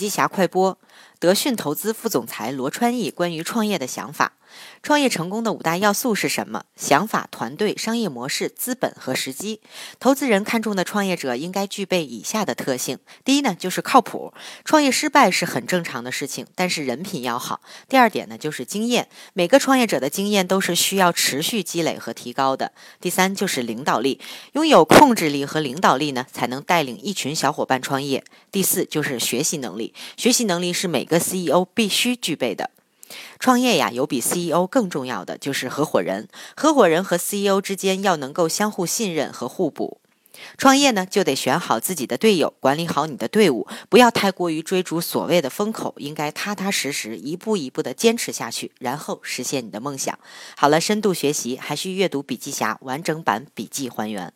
机侠快播，德讯投资副总裁罗川义关于创业的想法。创业成功的五大要素是什么？想法、团队、商业模式、资本和时机。投资人看中的创业者应该具备以下的特性：第一呢，就是靠谱。创业失败是很正常的事情，但是人品要好。第二点呢，就是经验。每个创业者的经验都是需要持续积累和提高的。第三就是领导力，拥有控制力和领导力呢，才能带领一群小伙伴创业。第四就是学习能力，学习能力是每个 CEO 必须具备的。创业呀，有比 CEO 更重要的就是合伙人。合伙人和 CEO 之间要能够相互信任和互补。创业呢，就得选好自己的队友，管理好你的队伍，不要太过于追逐所谓的风口，应该踏踏实实，一步一步的坚持下去，然后实现你的梦想。好了，深度学习还需阅读笔记侠完整版笔记还原。